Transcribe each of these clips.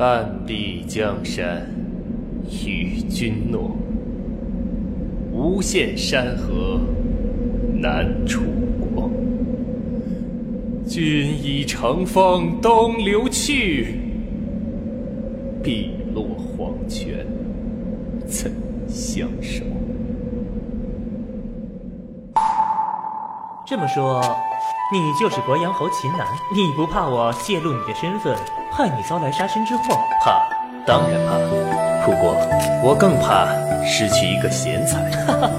半壁江山与君诺，无限山河难楚国。君已乘风东流去，碧落黄泉怎相守？这么说，你就是国阳侯秦南？你不怕我泄露你的身份，害你遭来杀身之祸？怕，当然怕。不过，我更怕失去一个贤才。哈 哈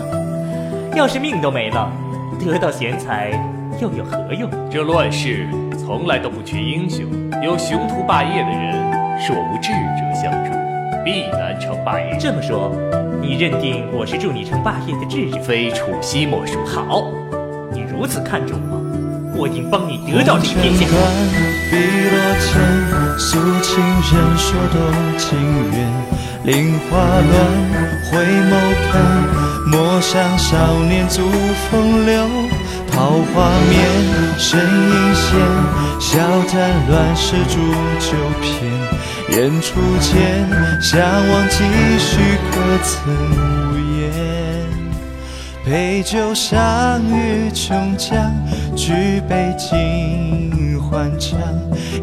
要是命都没了，得到贤才又有何用？这乱世从来都不缺英雄，有雄图霸业的人，若无智者相助，必难成霸业。这么说，你认定我是助你成霸业的智者？非楚西莫属。好。你如此看重我，我已经帮你得到这个天下。碧落间，诉情人说动情缘。菱花乱，回眸看，莫想少年足风流。桃花面，身影现，笑谈乱世煮酒偏。人初见，相望几许，可曾无言？杯酒相遇琼浆，举杯尽欢唱。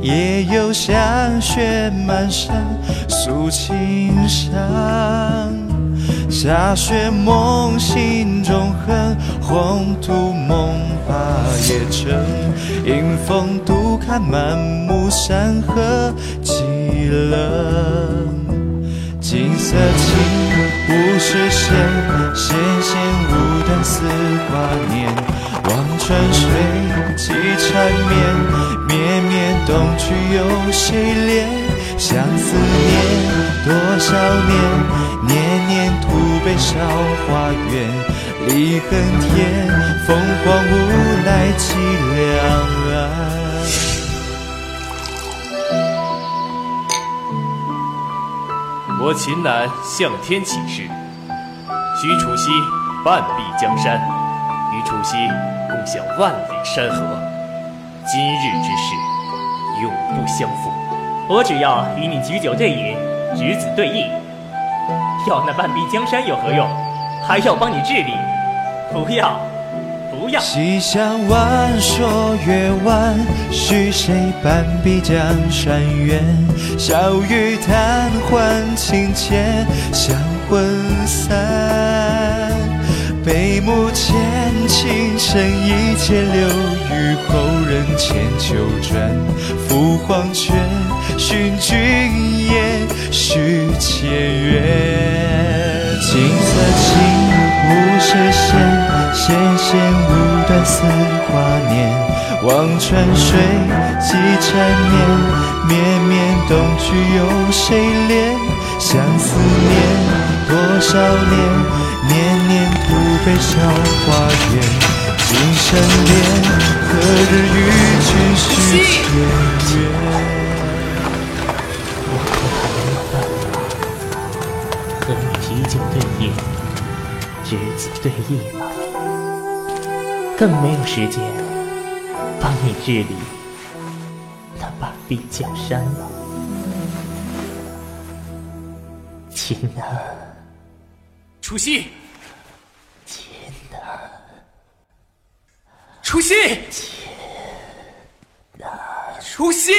夜游香雪满山，诉情伤。下雪梦心中恨，红土梦把夜成。迎风独看满目山河寂冷。锦瑟情，不是谁？纤纤舞断丝挂念。望穿水，几缠绵，绵绵东去有谁怜？相思念，多少年，年年徒悲韶华远。离恨天，凤凰无奈凄凉啊。我秦南向天起誓，许楚西半壁江山，与楚西共享万里山河。今日之事，永不相负。我只要与你举酒对饮，执子对弈。要那半壁江山有何用？还要帮你治理？不要！不要西厢晚，说月晚，许谁半壁江山远？小雨贪欢情切，香魂散。悲幕前，倾城一切留，与后人千秋传。赴黄泉，寻君夜，续前缘。锦瑟情，物是仙。纤纤舞断丝华年，望穿水，几缠绵，绵绵东去有谁怜？相思念，多少年，年年徒悲韶华远。今生恋，何日与君续前缘？和你提酒对饮，执子对弈了。更没有时间帮你治理那半壁江山了，秦南，楚西，秦南，楚西，秦南，楚西。